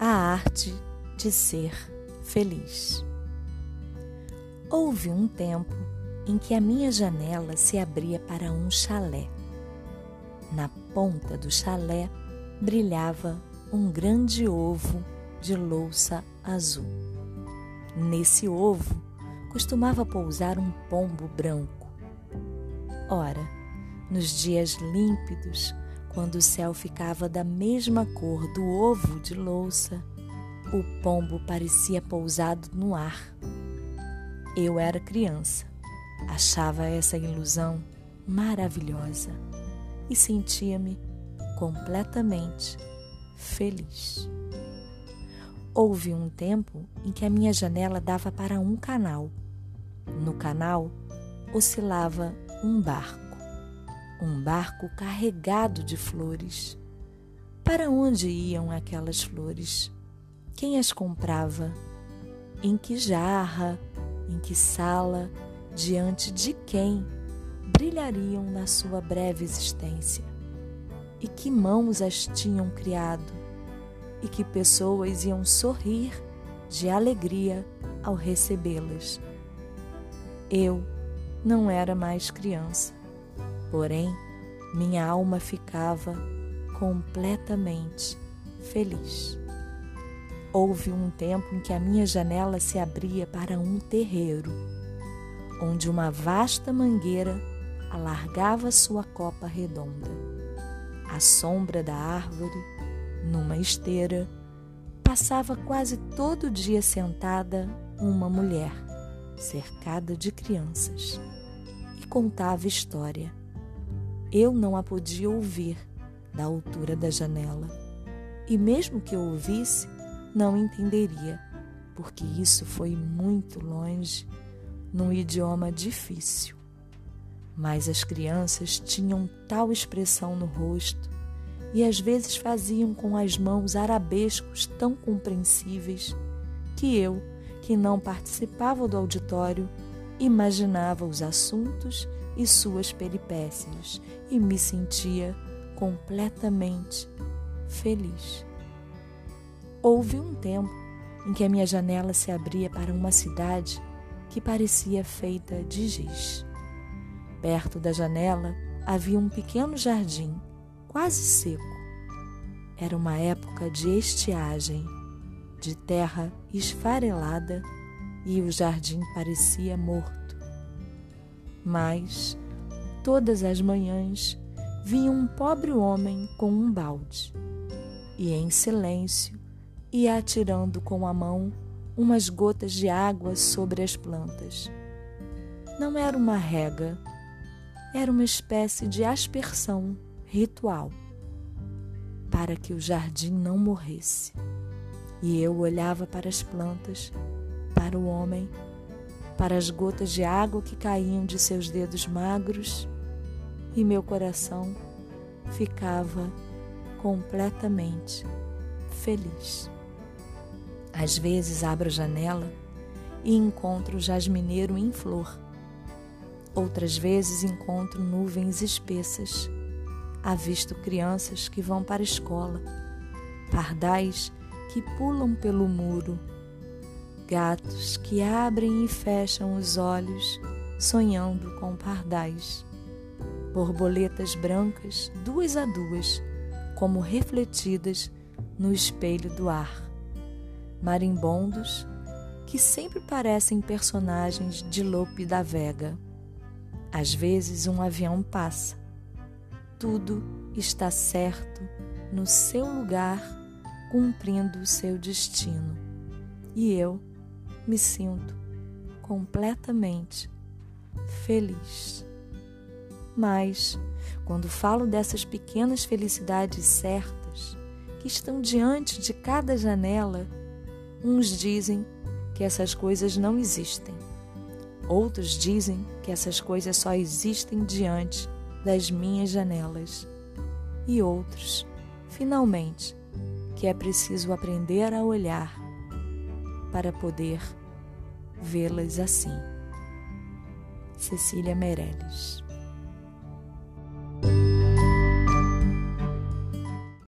A arte de ser feliz. Houve um tempo em que a minha janela se abria para um chalé. Na ponta do chalé brilhava um grande ovo de louça azul. Nesse ovo costumava pousar um pombo branco. Ora, nos dias límpidos, quando o céu ficava da mesma cor do ovo de louça, o pombo parecia pousado no ar. Eu era criança, achava essa ilusão maravilhosa e sentia-me completamente feliz. Houve um tempo em que a minha janela dava para um canal. No canal oscilava um barco um barco carregado de flores. Para onde iam aquelas flores? Quem as comprava? Em que jarra, em que sala, diante de quem brilhariam na sua breve existência? E que mãos as tinham criado? E que pessoas iam sorrir de alegria ao recebê-las? Eu não era mais criança Porém, minha alma ficava completamente feliz. Houve um tempo em que a minha janela se abria para um terreiro, onde uma vasta mangueira alargava sua copa redonda. À sombra da árvore, numa esteira, passava quase todo dia sentada uma mulher, cercada de crianças, e contava história eu não a podia ouvir da altura da janela. E mesmo que eu ouvisse, não entenderia, porque isso foi muito longe, num idioma difícil. Mas as crianças tinham tal expressão no rosto e às vezes faziam com as mãos arabescos tão compreensíveis que eu, que não participava do auditório, imaginava os assuntos e suas peripécias e me sentia completamente feliz. Houve um tempo em que a minha janela se abria para uma cidade que parecia feita de giz. Perto da janela havia um pequeno jardim, quase seco. Era uma época de estiagem, de terra esfarelada e o jardim parecia morto. Mas todas as manhãs vinha um pobre homem com um balde e, em silêncio, ia atirando com a mão umas gotas de água sobre as plantas. Não era uma rega, era uma espécie de aspersão ritual para que o jardim não morresse. E eu olhava para as plantas, para o homem, para as gotas de água que caíam de seus dedos magros e meu coração ficava completamente feliz. Às vezes abro a janela e encontro o jasmineiro em flor. Outras vezes encontro nuvens espessas. Avisto crianças que vão para a escola, pardais que pulam pelo muro, gatos que abrem e fecham os olhos sonhando com pardais borboletas brancas, duas a duas, como refletidas no espelho do ar. Marimbondos que sempre parecem personagens de Lope da Vega. Às vezes um avião passa. Tudo está certo no seu lugar, cumprindo o seu destino. E eu me sinto completamente feliz. Mas, quando falo dessas pequenas felicidades certas que estão diante de cada janela, uns dizem que essas coisas não existem. Outros dizem que essas coisas só existem diante das minhas janelas. E outros, finalmente, que é preciso aprender a olhar para poder vê-las assim. Cecília Meirelles